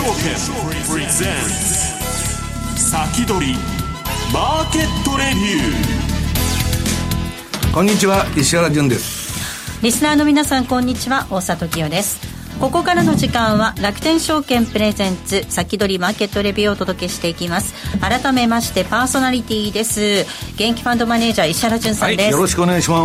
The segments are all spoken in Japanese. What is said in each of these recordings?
証券プレゼンツ先取りマーケットレビュー。こんにちは石原潤です。リスナーの皆さんこんにちは。大里清ですここからの時間は楽天証券プレゼンツ先取りマーケットレビューをお届けしていきます。改めましてパーソナリティです。元気ファンドマネージャー石原潤さんです、はい、よろしくお願いしま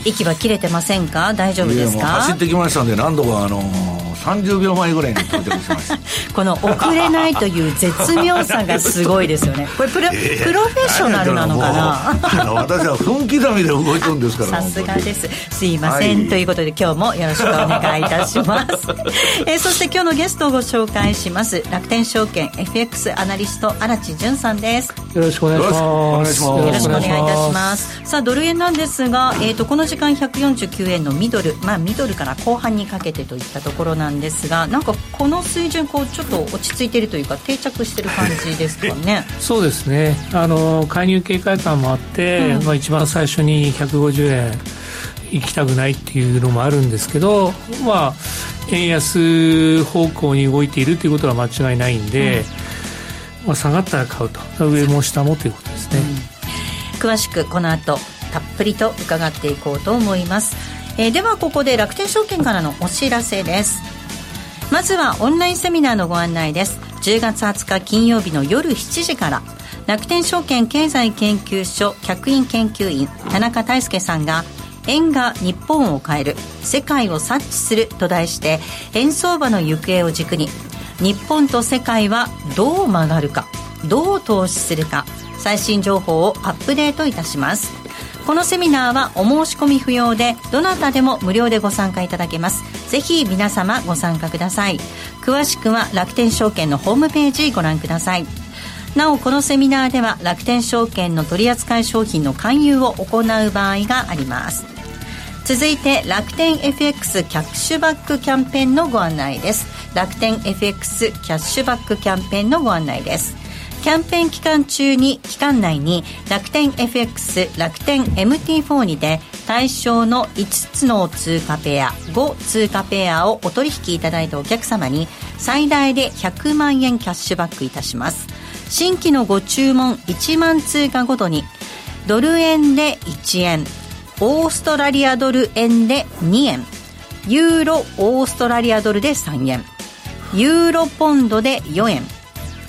す。息は切れてませんか？大丈夫ですか？走ってきましたんで何度かあのー30秒前ぐらいに到着しました この遅れないという絶妙さがすごいですよね。これプロえー、プロフェッショナルなのかな？私は分刻みで動いてるんですから さすがです。すいません、はい、ということで今日もよろしくお願いいたします、えー、そして今日のゲストをご紹介します。楽天証券 FX アナリスト荒地潤さんです。よろしくお願いします。よろしくお願いいたします。さあドル円なんですが、えーと、この時間149円のミドル。まあミドルから後半にかけてといったところなんですがなんかこの水準こうちょっと落ち着いているというか定着している感じですかね。そうですね。あの介入警戒感もあって、うん、まあ、一番最初に150円行きたくないっていうのもあるんですけどまあ円安方向に動いているということは間違いないんで、うん。まあ、下がったら買うと。上も下もということですね、うん、詳しくこの後たっぷりと伺っていこうと思います、えー、ではここで楽天証券からのお知らせです。まずはオンラインセミナーのご案内です。10月20日金曜日の夜7時から。楽天証券経済研究所客員研究員田中泰介さんが円が日本を変える世界を察知すると題して円相場の行方を軸に日本と世界はどう曲がるかどう投資するか最新情報をアップデートいたします。このセミナーはお申し込み不要でどなたでも無料でご参加いただけます。ぜひ皆様ご参加ください。詳しくは楽天証券のホームページご覧ください。なおこのセミナーでは楽天証券の取扱い商品の勧誘を行う場合があります。続いて楽天 FX キャッシュバックキャンペーンのご案内です。楽天 FX キャッシュバックキャンペーンのご案内です。キャンペーン期間中に期間内に楽天 FX 楽天 MT4 にて対象の5つの通貨ペア5通貨ペアをお取引いただいたお客様に最大で100万円キャッシュバックいたします。新規のご注文1万通貨ごとにドル円で1円オーストラリアドル円で2円ユーロオーストラリアドルで3円ユーロポンドで4円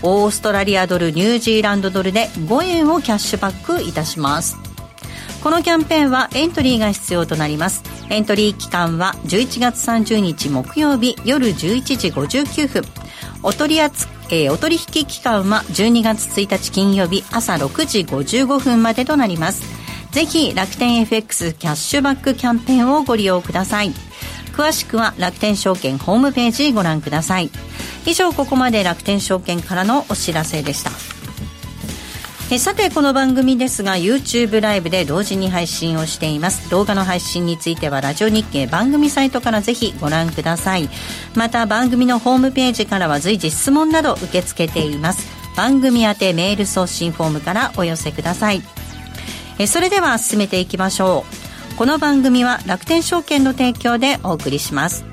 オーストラリアドルニュージーランドドルで5円をキャッシュバックいたします。このキャンペーンはエントリーが必要となります。エントリー期間は11月30日木曜日夜11時59分。お取り扱えー、お取引期間は12月1日金曜日朝6時55分までとなります。ぜひ楽天 FX キャッシュバックキャンペーンをご利用ください。詳しくは楽天証券ホームページご覧ください。以上ここまで楽天証券からのお知らせでした。えさてこの番組ですが YouTube ライブで同時に配信をしています。動画の配信についてはラジオ日経番組サイトからぜひご覧ください。また番組のホームページからは随時質問など受け付けています。番組宛てメール送信フォームからお寄せください。えそれでは進めていきましょう。この番組は楽天証券の提供でお送りします。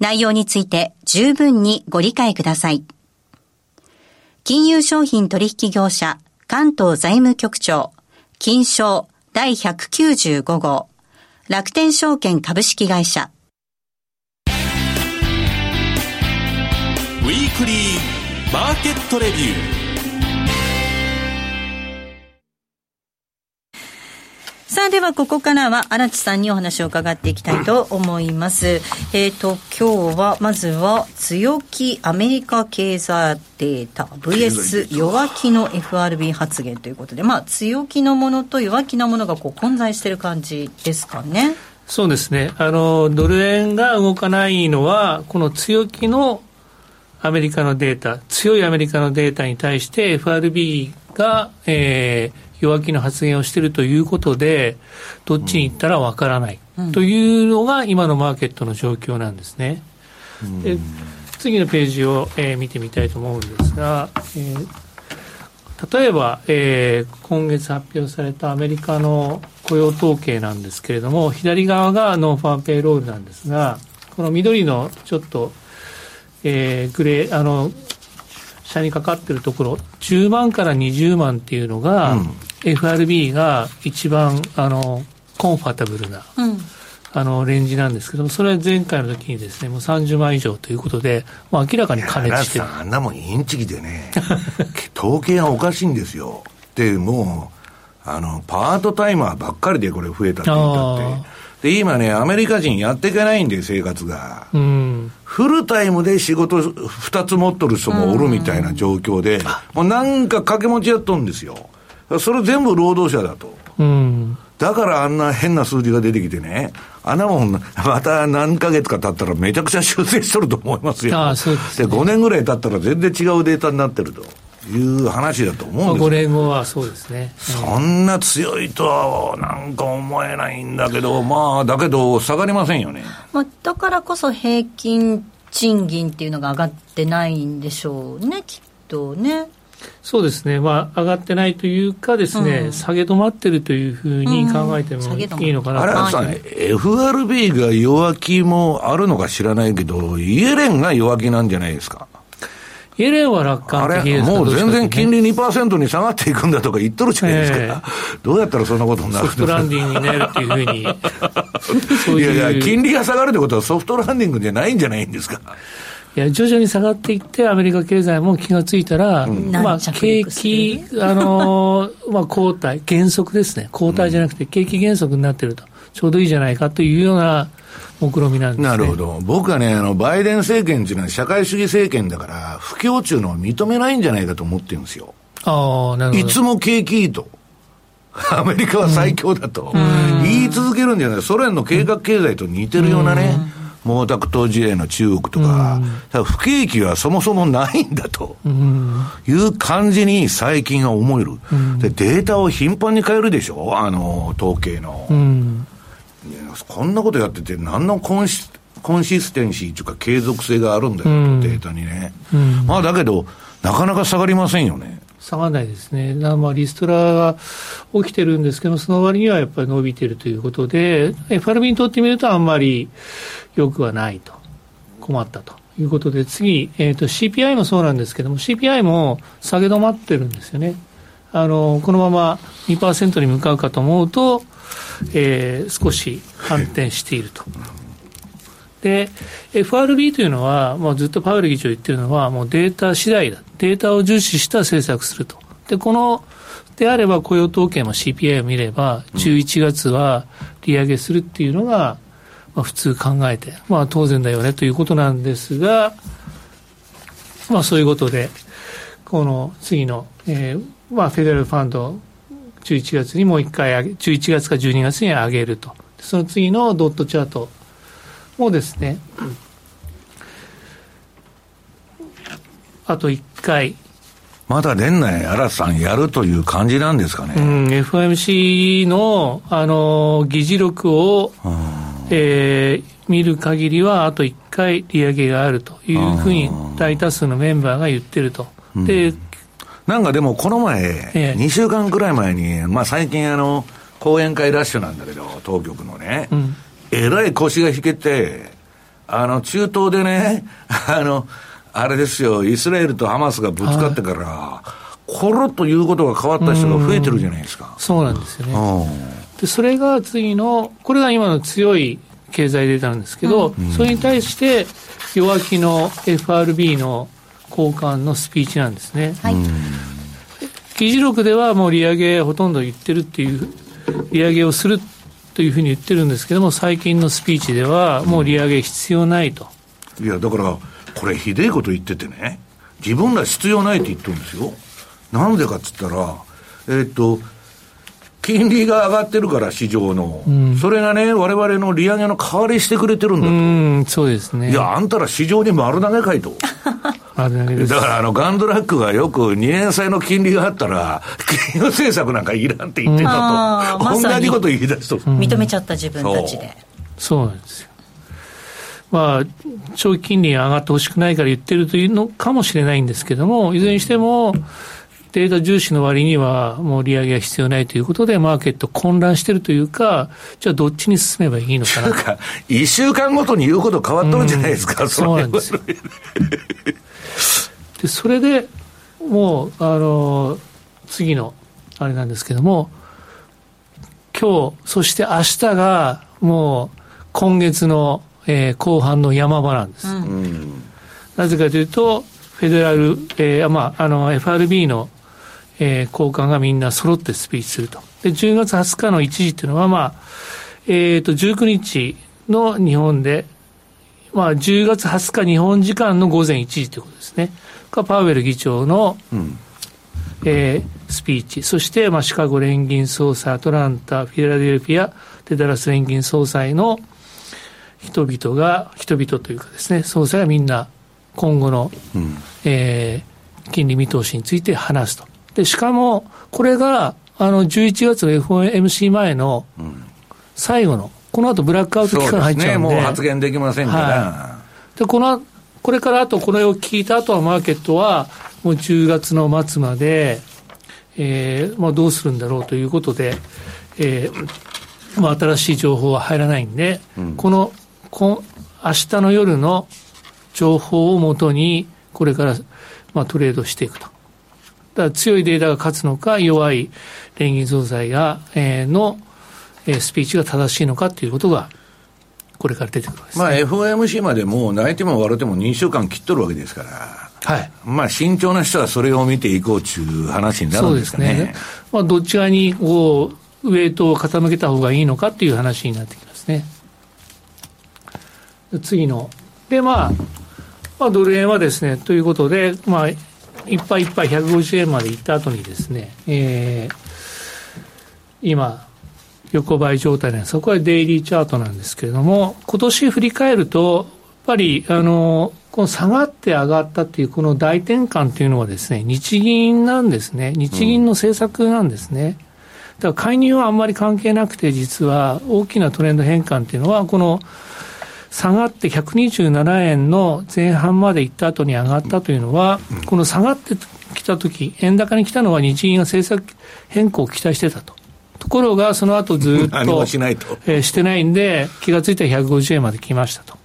内容について十分にご理解ください。金融商品取引業者関東財務局長金賞第195号楽天証券株式会社ウィークリーマーケットレビューさあ、ではここからは荒地さんにお話を伺っていきたいと思います。えっ、と、今日は、まずは、強気アメリカ経済データ VS 弱気の FRB 発言ということで、まあ、強気のものと弱気なものがこう混在している感じですかね。そうですね。あの、ドル円が動かないのは、この強気のアメリカのデータ、強いアメリカのデータに対して FRB が、えー、弱気の発言をしているということで、どっちに行ったらわからない、というのが今のマーケットの状況なんですね。で次のページを、えー、見てみたいと思うんですが、えー、例えば、えー、今月発表されたアメリカの雇用統計なんですけれども、左側が nonfarm payroll なんですが、この緑のちょっと、えー、グレー、あの、下にかかってるところ、10万から20万っていうのが、うん、FRB が一番あの comfortable な、うん、あのレンジなんですけども、それは前回の時にですね、もう30万以上ということで、もう明らかに加熱してる。あんなもんインチキでね、統計がおかしいんですよ。で、もう、あの、パートタイマーばっかりでこれ増えたって言ったって。で、今ね、アメリカ人やっていけないんで、生活が。うん、フルタイムで仕事2つ持っとる人もおるみたいな状況で、もうなんか掛け持ちやっとんですよ。それ全部労働者だと。うん、だからあんな変な数字が出てきてね、あんなもん、また何ヶ月か経ったらめちゃくちゃ修正しとると思いますよ。ああそうです、ね、で、5年ぐらい経ったら全然違うデータになってると。いう話だと思うんです5年後はそうですね、そんな強いとはなんか思えないんだけど、まあ、だけど、下がりませんよね、まあ、だからこそ平均賃金っていうのが上がってないんでしょうね、きっとね。そうですね、まあ、上がってないというかですね、うん、下げ止まってるというふうに考えてもいいのかなと、うん、あれさ、FRB が弱気もあるのか知らないけど、イエレンが弱気なんじゃないですか。イエレンは楽観的ですもう全然金利2%に下がっていくんだとか言っとるじゃないですか、えー、どうやったらそんなことになるソフトランディングになるっていうふうに。ういやいや、金利が下がるってことはソフトランディングじゃないんじゃないんですか。いや、徐々に下がっていって、アメリカ経済も気がついたら、うん、まあ、景気、あのー、まあ、後退、減速ですね。後退じゃなくて、景気減速になってると。ちょうどいいじゃないかというような目論みなんです、ね、なるほど。僕はね、あの、バイデン政権っていうのは社会主義政権だから、不況中のは認めないんじゃないかと思ってるんですよ。ああ、なるほど。いつも景気いいと。アメリカは最強だと、言い続けるんじゃない。ソ連の計画経済と似てるようなね、毛沢東時代の中国とか、不景気はそもそもないんだと。いう感じに最近は思える、でデータを頻繁に変えるでしょ、あの統計の。こんなことやってて、何のコンシコンシステンシーというか、継続性があるんだよ、うん、データにね。うん、まあだけど、なかなか下がりませんよね。下がらないですね。まあ、リストラが起きてるんですけど、その割にはやっぱり伸びてるということで、FRB にとってみるとあんまり良くはないと。困ったということで、次、えっ、ー、と CPI もそうなんですけども、CPI も下げ止まってるんですよね。あの、このまま2%に向かうかと思うと、えー、少し反転していると。で、FRB というのは、もうずっとパウエル議長言ってるのは、もうデータ次第だ。データを重視した政策すると。で、この、であれば雇用統計も CPI を見れば、11月は利上げするっていうのが、まあ、普通考えて、まあ当然だよねということなんですが、まあそういうことで、この次の、えー、まあフェデラルファンド11月にもう一回上げ、11月か12月に上げると。その次のドットチャートもですね、あと1回。まだ年内、新さんやるという感じなんですかね。うん、FMC の、あの、議事録を、えー、見る限りは、あと1回利上げがあるというふうに大多数のメンバーが言ってると。で、なんかでもこの前、ええ。2週間くらい前に、まあ最近あの、講演会ラッシュなんだけど、当局のね、えらい腰が引けて、あの、中東でね、あの、あれですよ、イスラエルとハマスがぶつかってから、コロッということが変わった人が増えてるじゃないですか。そうなんですよね。うん。で、それが次の、これが今の強い経済データなんですけど、それに対して弱気の FRB の高官のスピーチなんですね。はい。議事録ではもう利上げほとんど言ってるっていう、利上げをするというふうに言ってるんですけども、最近のスピーチではもう利上げ必要ないと。いや、だから、これひでえこと言っててね、自分ら必要ないって言ってるんですよ。なんでかっつったら、えーっと、金利が上がってるから、市場の。それがね、我々の利上げの代わりしてくれてるんだうと。ん、そうですね。いや、あんたら市場に丸投げかいと。あれだ。から、あの、ガンドラックがよく2年債の金利があったら、金融政策なんかいらんって言ってうんたと。まさに同じこと言い出すと。認めちゃった自分たちで。そうなんですよ。まあ、長期金利が上がってほしくないから言ってるというのかもしれないんですけども、いずれにしても、データ重視の割にはもう利上げが必要ないということで、マーケット混乱してるというか、じゃあどっちに進めばいいのかな？なんか、一週間ごとに言うこと変わっとるじゃないですか、う んそうなんですよ。で、それでもう、あの、次の、あれなんですけども、今日、そして明日が、もう、今月の、えー後半の山場なんです。なぜかというと、フェデラル、えーまあ、あの、FRB の、えー高官がみんな揃ってスピーチすると。で、10月20日の1時っていうのは、まあ、えっ、と、19日の日本で、まあ、10月20日日本時間の午前1時ということですね。がパウエル議長の、えースピーチ、そして、まあ、シカゴ連銀総裁、アトランタ、フィラデルフィア、でダラス連銀総裁の人々が、人々というかですね、総裁がみんな今後の、えー金利見通しについて話すと。で、しかも、これが、あの、11月の FOMC 前の最後の、この後ブラックアウト期間入っちゃうんで、もう発言できませんから。はでこのこれからあとこれを聞いた後はマーケットはもう10月の末まで、えーまあ、どうするんだろうということで、えーまあ、新しい情報は入らないんで、このこ明日の夜の情報をもとにこれから、まあ、トレードしていくと。だ強いデータが勝つのか弱い連銀総裁が、えーの、えースピーチが正しいのかということがこれから出てくるね。まあ FOMC までもう泣いても笑っても2週間切っとるわけですから。はい。まあ慎重な人はそれを見ていこうという話になるんでですかね。すね。まあ、どっち側にこうウエイトを傾けた方がいいのかっていう話になってきますね。次の。で、まあ、まあ、ドル円はですね、ということで、まあ、いっぱいいっぱい150円まで行った後にですね、えー今、横ばい状態なんで。そこはデイリーチャートなんですけれども、今年振り返ると、やっぱり、あの、この下がって上がったっていうこの大転換っていうのはですね、日銀なんですね。日銀の政策なんですね。だから介入はあんまり関係なくて、実は大きなトレンド変換っていうのは、この下がって127円の前半まで行った後に上がったというのは、この下がってきたとき、円高に来たのは日銀が政策変更を期待してたと。ところが、その後ずっと、し。えーしてないんで、気がついたら150円まで来ましたと。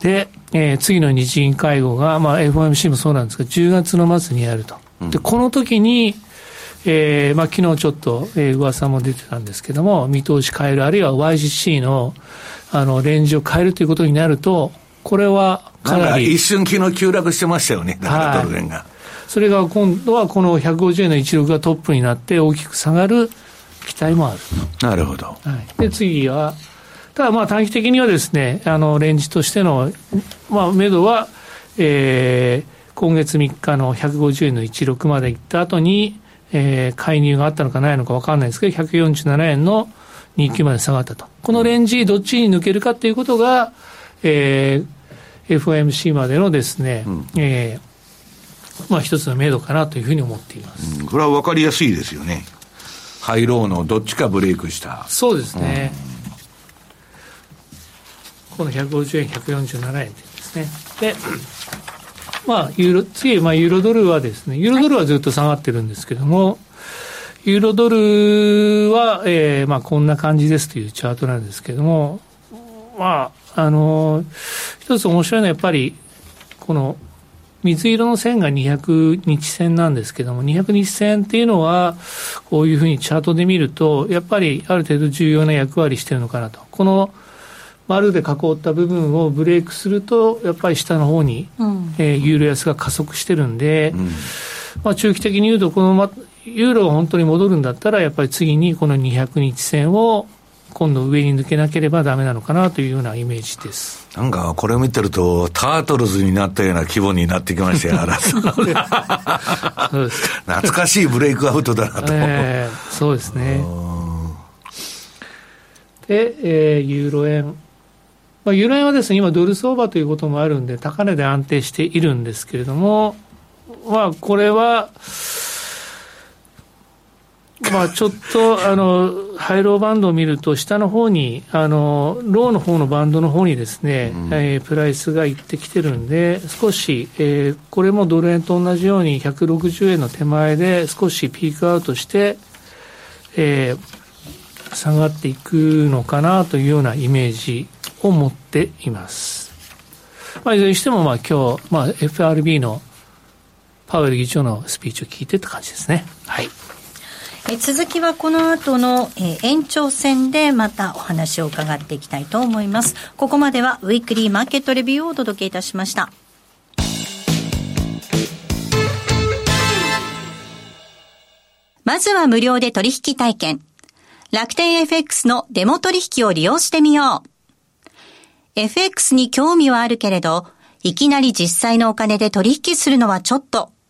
で、えー次の日銀会合が、まあ、FOMC もそうなんですが、10月の末にやると。で、この時に、えーまあ、昨日ちょっと、えー噂も出てたんですけども、見通し変える、あるいは YGC の、あの、レンジを変えるということになると、これはかなりか一、瞬昨日急落してましたよね。だからドル円が。それが今度はこの150円の16がトップになって大きく下がる期待もある。なるほど。はい、で次は、ただまあ短期的にはですね、あのレンジとしての、まあ、目処は、えー今月3日の150円の16まで行った後に、えー介入があったのかないのか分かんないですけど、147円の29まで下がったと。このレンジ、どっちに抜けるかっていうことが、えー FOMC までのですね、えーまあ一つの目処かなというふうに思っています。うんこれは分かりやすいですよね。ハイローのどっちかブレイクした。そうですね。この150円、147円ですね。で、まあ、ユーロ、次、まあ、ユーロドルはですね、ユーロドルはずっと下がってるんですけども、ユーロドルは、えー、まあ、こんな感じですというチャートなんですけども、まあ、あの、一つ面白いのはやっぱり、この、水色の線が200日線なんですけども、200日線っていうのは、こういうふうにチャートで見ると、やっぱりある程度重要な役割してるのかなと。この丸で囲った部分をブレイクすると、やっぱり下の方に、うん、えー、ユーロ安が加速してるんで、うん、まあ、中期的に言うと、この、ま、ユーロが本当に戻るんだったら、やっぱり次にこの200日線を今度上に抜けなければだめなのかなというようなイメージです。なんかこれを見てると、タートルズになったような規模になってきましたよ、懐かしいブレイクアウトだなと。えー、そうですね。で、えー、ユーロ円。まあ、ユーロ円はですね、今ドル相場ということもあるんで、高値で安定しているんですけれども、まあ、これは、まあ、ちょっと、あの、ハイローバンドを見ると、下の方に、あの、ローの方のバンドの方にですね、うん、えー、プライスがいってきてるんで、少し、えー、これもドル円と同じように160円の手前で少しピークアウトして、えー、下がっていくのかなというようなイメージを持っています。まあ、いずれにしても、まあ、今日、まあ、FRB のパウエル議長のスピーチを聞いてって感じですね。はい。え続きはこの後の、え、延長戦でまたお話を伺っていきたいと思います。ここまではウィークリーマーケットレビューをお届けいたしました。まずは無料で取引体験。楽天 FX のデモ取引を利用してみよう。FX に興味はあるけれど、いきなり実際のお金で取引するのはちょっと、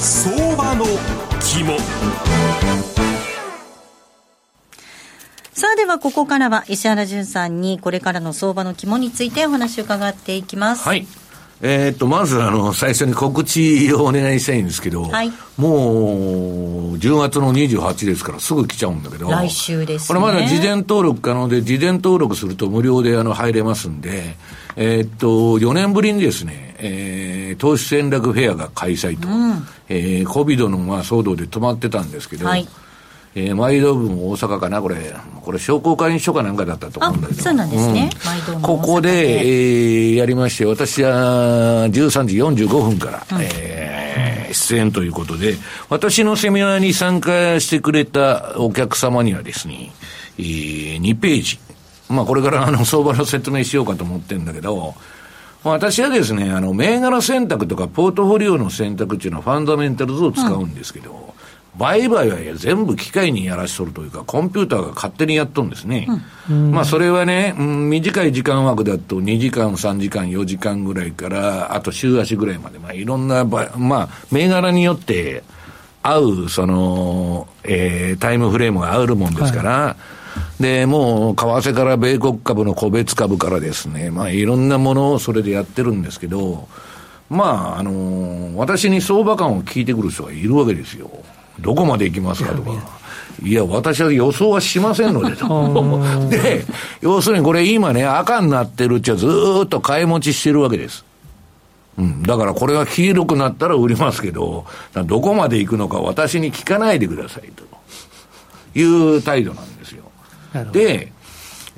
相場の肝さあではここからは石原淳さんにこれからの相場の肝についてお話を伺っていきます。はい。えー、っと、まず、あの、最初に告知をお願いしたいんですけど、はい、もう、10月の28ですから、すぐ来ちゃうんだけど、来週です、ね、これまだ事前登録可能で、事前登録すると無料であの入れますんで、えー、っと、4年ぶりにですね、えー、投資戦略フェアが開催と、うん、えー、COVID のまあ騒動で止まってたんですけど、はい。えー、毎度分大阪かな、これ、これ商工会議所かなんかだったと思うんだけど、そうなんですね、うん、ここで、えー、やりまして、私は13時45分から、うん、えー、出演ということで、私のセミナーに参加してくれたお客様にはですね、えー、2ページ、まあ、これからあの相場の説明しようかと思ってるんだけど、私はですね、あの、銘柄選択とかポートフォリオの選択っていうのはファンダメンタルズを使うんですけど、うん。売買は全部機械にやらしとるというか、コンピューターが勝手にやっとるんですね。うん、まあ、それはね、うん、短い時間枠だと2時間、3時間、4時間ぐらいから、あと週足ぐらいまで、まあ、いろんな、まあ、銘柄によって、合う、その、えー、タイムフレームが合うもんですから、はい、で、もう、為替から米国株の個別株からですね、まあ、いろんなものをそれでやってるんですけど、まあ、あのー私に相場感を聞いてくる人がいるわけですよ。どこまで行きますかとか。いや、私は予想はしませんのでと。で、要するにこれ今ね、赤になってるっちゃずーっと買い持ちしてるわけです。うん。だからこれが黄色くなったら売りますけど、どこまで行くのか私に聞かないでくださいという態度なんですよ。で、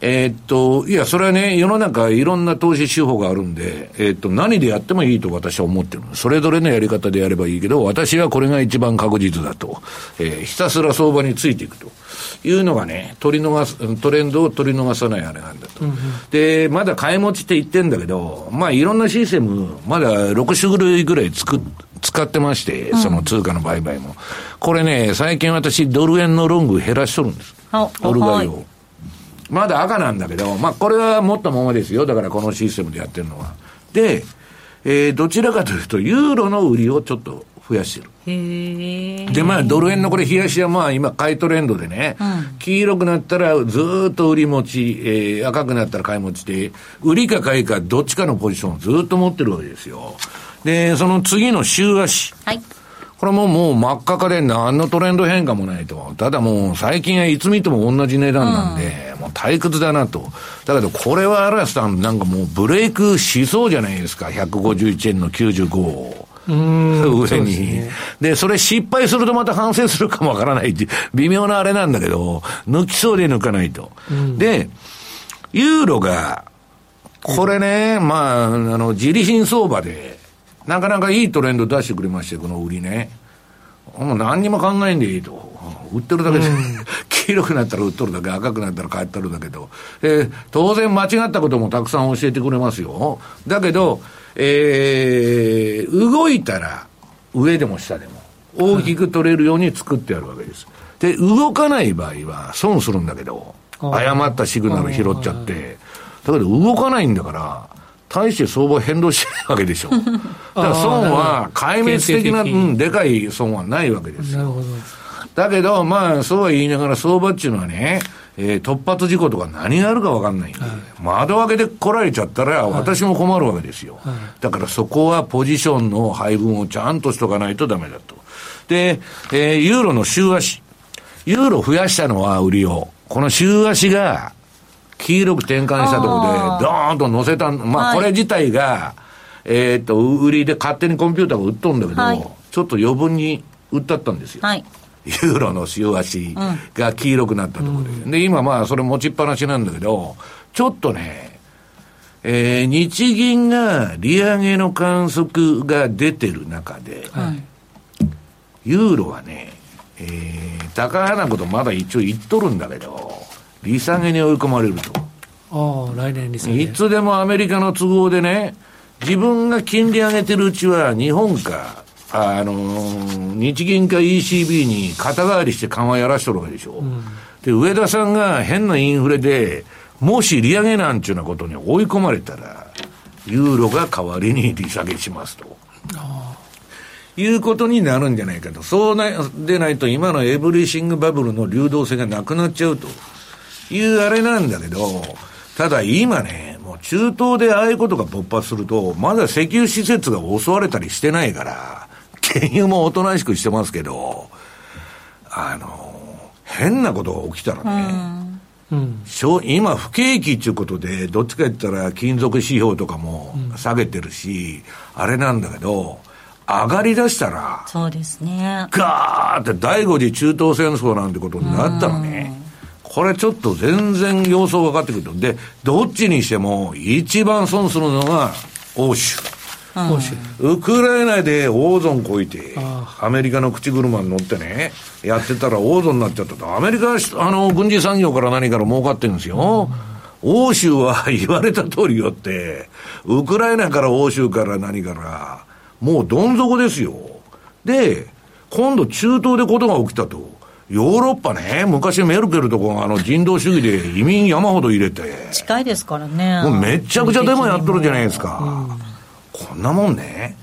えーっと、いや、それはね、世の中いろんな投資手法があるんで、えーっと、何でやってもいいと私は思ってるそれぞれのやり方でやればいいけど、私はこれが一番確実だと。えーひたすら相場についていくというのがね、取り逃す、トレンドを取り逃さないあれなんだと。で、まだ買い持ちって言ってんだけど、まあいろんなシステム、まだ6種類ぐらい作っ使ってまして、その通貨の売買も。これね、最近私ドル円のロング減らしとるんです。あドル買いはいを。まだ赤なんだけど、まあ、これは持ったままですよ。だからこのシステムでやってるのは。で、えーどちらかというと、ユーロの売りをちょっと増やしてる。で、まあ、ドル円のこれ、冷やしはまあ、今、買いトレンドでね、黄色くなったらずーっと売り持ち、えー赤くなったら買い持ちで、売りか買いか、どっちかのポジションをずーっと持ってるわけですよ。で、その次の週足。はいこれももう真っ赤かで何のトレンド変化もないと。ただもう最近はいつ見ても同じ値段なんで、もう退屈だなと。だけどこれは嵐さんなんかもうブレイクしそうじゃないですか。151円の95を。上にそうですねで、それ失敗するとまた反省するかもわからないって微妙なあれなんだけど、抜きそうで抜かないと。で、ユーロが、これね、まあ、あの、自利品相場で、なかなかいいトレンド出してくれまして、この売りね。もう何にも考えんでいいと。売ってるだけで、黄色くなったら売っとるだけ、赤くなったら買っとるだけと。で、当然間違ったこともたくさん教えてくれますよ。だけど、えー、動いたら、上でも下でも、大きく取れるように作ってあるわけです。で、動かない場合は損するんだけど、誤ったシグナル拾っちゃって、だけど動かないんだから、大して相場変動してないわけでしょ。だから損は、壊滅的な、うん、でかい損はないわけですよ。なるほどだけど、まあ、そうは言いながら相場っていうのはね、えー突発事故とか何があるか分かんないんで、窓開けで来られちゃったら、私も困るわけですよ。だからそこはポジションの配分をちゃんとしとかないとダメだと。で、えーユーロの週足。ユーロ増やしたのは売りを。この週足が、黄色く転換したところでドーンと乗せた、まあ、はい。これ自体が、えーっと、売りで勝手にコンピューターが売っとるんだけど、はい。ちょっと余分に売ったったんですよ。はい。ユーロの週足が黄色くなったところで。で、今まあそれ持ちっぱなしなんだけど、ちょっとね、えー日銀が利上げの観測が出てる中で、ユーロはね、えー、高花ことまだ一応言っとるんだけど、利下げに追い込まれると。ああ来年にすいつでもアメリカの都合でね、自分が金利上げてるうちは日本か、あのー日銀か ECB に肩代わりして緩和やらしとるわけでしょ。で、上田さんが変なインフレで、もし利上げなんちゅうなことに追い込まれたら、ユーロが代わりに利下げしますと。いうことになるんじゃないかと。そうなでないと今のエブリシングバブルの流動性がなくなっちゃうというあれなんだけど、ただ今ね、もう中東でああいうことが勃発すると、まだ石油施設が襲われたりしてないから、原油もおとなしくしてますけど、あの、変なことが起きたらね、うん。今、不景気っていうことで、どっちか言ったら金属指標とかも下げてるし、あれなんだけど、上がりだしたら、そうですね。ガーって第五次中東戦争なんてことになったらね、これちょっと全然様相が分かってくると。で、どっちにしても一番損するのが欧州。もしウクライナで大損こいてあ、アメリカの口車に乗ってね、やってたら大損になっちゃったと。アメリカはあの軍事産業から何から儲かってるんですよ。欧州は言われた通りよって、ウクライナから欧州から何から、もうどん底ですよ。で、今度中東でことが起きたと。ヨーロッパね、昔メルケルとかがあの人道主義で移民山ほど入れて、近いですからね。もうめっちゃくちゃデモやっとるじゃないですか。こんなもんね、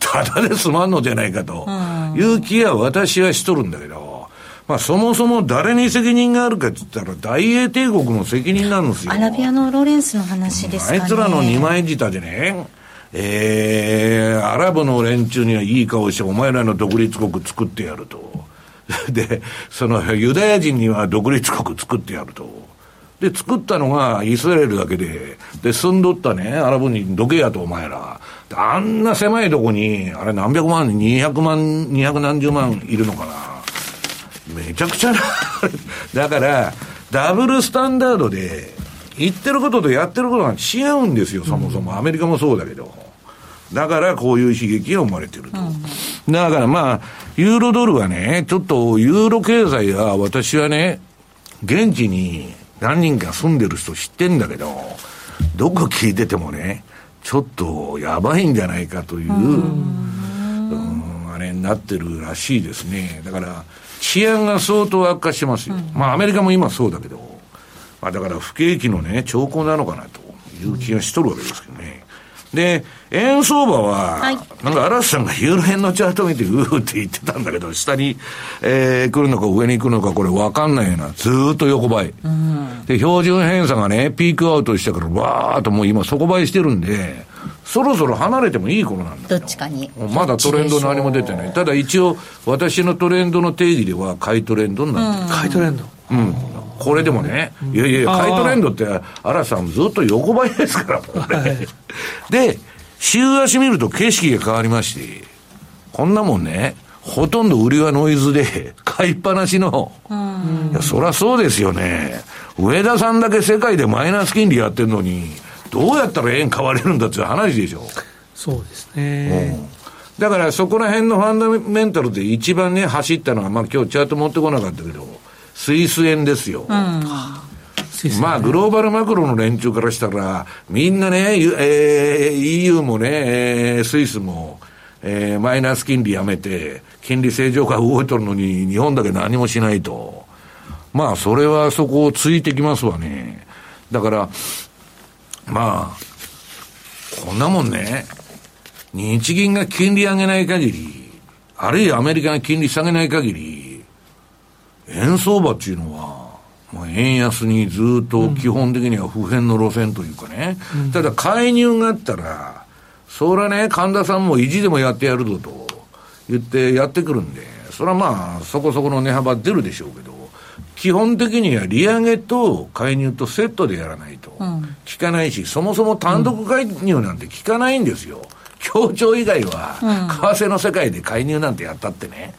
ただで済まんのじゃないかと。いう気は私はしとるんだけど、まあそもそも誰に責任があるかって言ったら大英帝国の責任なんですよ。アラビアのロレンスの話ですかね。あいつらの二枚舌でね、えー、アラブの連中にはいい顔してお前らの独立国作ってやると。で、そのユダヤ人には独立国作ってやると。で、作ったのがイスラエルだけで、で、住んどったね、アラブにどけやと、お前ら。あんな狭いとこに、あれ何百万、200万、二百何十万いるのかな。めちゃくちゃな。だから、ダブルスタンダードで、言ってることとやってることが違うんですよ、そもそも。アメリカもそうだけど。だからこういう刺激が生まれてると。うん、だからまあ、ユーロドルはね、ちょっとユーロ経済は私はね、現地に何人か住んでる人知ってんだけど、どこ聞いててもね、ちょっとやばいんじゃないかという、うん、あれになってるらしいですね。だから、治安が相当悪化してますよ。うん、まあアメリカも今そうだけど、まあだから不景気のね、兆候なのかなという気がしとるわけですけどね。で、円相場は、はい、なんか嵐さんがユーロ円のチャート見て、うーって言ってたんだけど、下に、えー、来るのか上に行くのか、これ分かんないような、ずーっと横ばい、うん。で、標準偏差がね、ピークアウトしてから、わーっともう今底ばいしてるんで、そろそろ離れてもいい頃なんだどっちかに。まだトレンド何も出てない。ただ一応、私のトレンドの定義では、買いトレンドになってる。買いトレンドうん。これでもね、いやいや、買いトレンドって、嵐さんずっと横ばいですから、これ。はい、で、週足見ると景色が変わりまして、こんなもんね、ほとんど売りはノイズで、買いっぱなしの。いや、そりゃそうですよね。上田さんだけ世界でマイナス金利やってるのに、どうやったら円買われるんだっていう話でしょ。そうですね。うん、だからそこら辺のファンダメンタルで一番ね、走ったのは、まあ今日チャート持ってこなかったけど、スイス円ですよ。うんまあ、グローバルマクロの連中からしたら、みんなね、えー、EU もね、えー、スイスも、えー、マイナス金利やめて、金利正常化動いとるのに、日本だけ何もしないと。まあ、それはそこをついてきますわね。だから、まあ、こんなもんね、日銀が金利上げない限り、あるいはアメリカが金利下げない限り、円相場っていうのは、もう円安にずっと基本的には不変の路線というかね、うん、ただ介入があったら、それはね、神田さんも意地でもやってやるぞと言ってやってくるんで、それはまあ、そこそこの値幅出るでしょうけど、基本的には利上げと介入とセットでやらないと効かないし、そもそも単独介入なんて効かないんですよ。協調以外は、為替の世界で介入なんてやったってね、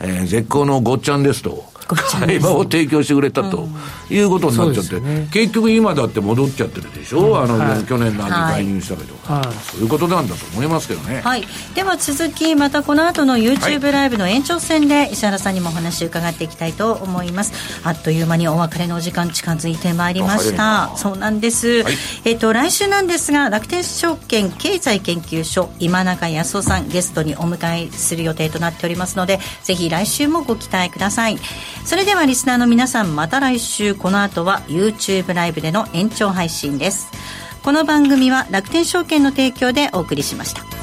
えー、絶好のごっちゃんですと。会話を提供してくれたということになっちゃって、ね、結局今だって戻っちゃってるでしょ、うん、あの、はい、去年の秋介入したけど、はい、そういうことなんだと思いますけどね、はい、では続きまたこの後の YouTube ライブの延長戦で石原さんにもお話伺っていきたいと思います。あっという間にお別れのお時間近づいてまいりました。そうなんです、はい、えっ、と来週なんですが楽天証券経済研究所今中康夫さんゲストにお迎えする予定となっておりますのでぜひ来週もご期待くださいそれではリスナーの皆さんまた来週。この後は YouTube ライブでの延長配信です。この番組は楽天証券の提供でお送りしました。